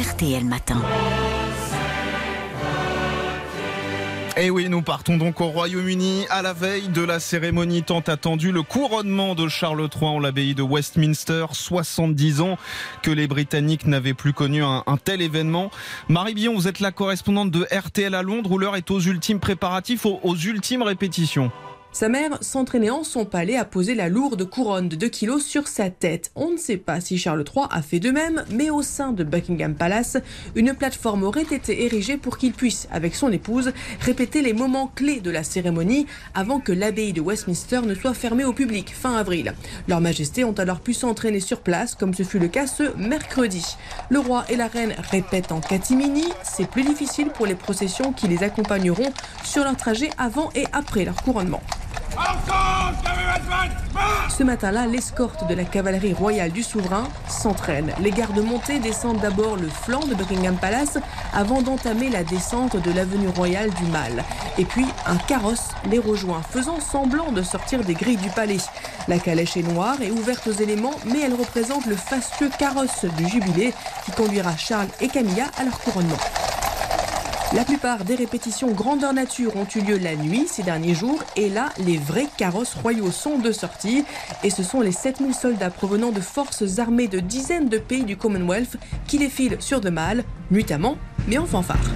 RTL Matin. Et eh oui, nous partons donc au Royaume-Uni à la veille de la cérémonie tant attendue, le couronnement de Charles III en l'abbaye de Westminster, 70 ans que les Britanniques n'avaient plus connu un, tel événement. Marie Billon, vous êtes la correspondante de RTL à Londres où l'heure est aux ultimes préparatifs, aux ultimes répétitions. Sa mère s'entraînait en son palais à poser la lourde couronne de 2 kilos sur sa tête. On ne sait pas si Charles III a fait de même, mais au sein de Buckingham Palace, une plateforme aurait été érigée pour qu'il puisse, avec son épouse, répéter les moments clés de la cérémonie avant que l'abbaye de Westminster ne soit fermée au public fin avril. Leurs majestés ont alors pu s'entraîner sur place, comme ce fut le cas ce mercredi. Le roi et la reine répètent en catimini. C'est plus difficile pour les processions qui les accompagneront sur leur trajet avant et après leur couronnement. Ce matin-là, l'escorte de la cavalerie royale du souverain s'entraîne. Les gardes montés descendent d'abord le flanc de Buckingham Palace avant d'entamer la descente de l'avenue royale du Mal. Et puis, un carrosse les rejoint, faisant semblant de sortir des grilles du palais. La calèche est noire et ouverte aux éléments, mais elle représente le fastueux carrosse du jubilé qui conduira Charles et Camilla à leur couronnement. La plupart des répétitions grandeur nature ont eu lieu la nuit ces derniers jours et là, les vrais carrosses royaux sont de sortie et ce sont les 7000 soldats provenant de forces armées de dizaines de pays du Commonwealth qui défilent sur de Mâle, nuitamment mais en fanfare.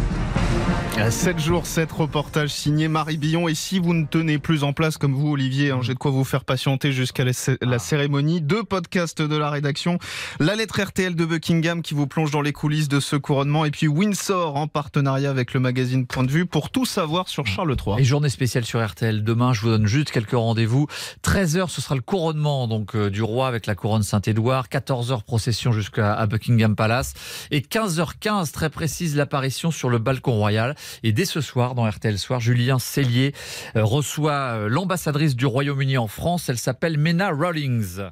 7 jours, 7 reportages signés Marie Billon. Et si vous ne tenez plus en place comme vous, Olivier, hein, j'ai de quoi vous faire patienter jusqu'à la, cérémonie. Deux podcasts de la rédaction. La lettre RTL de Buckingham qui vous plonge dans les coulisses de ce couronnement. Et puis Windsor en partenariat avec le magazine Point de vue pour tout savoir sur Charles III. Et journée spéciale sur RTL. Demain, je vous donne juste quelques rendez-vous. 13h, ce sera le couronnement donc euh, du roi avec la couronne Saint-Édouard. 14h, procession jusqu'à Buckingham Palace. Et 15h15, très précise, l'apparition sur le balcon royal. Et dès ce soir, dans RTL Soir, Julien Cellier euh, reçoit euh, l'ambassadrice du Royaume-Uni en France. Elle s'appelle Mena Rawlings.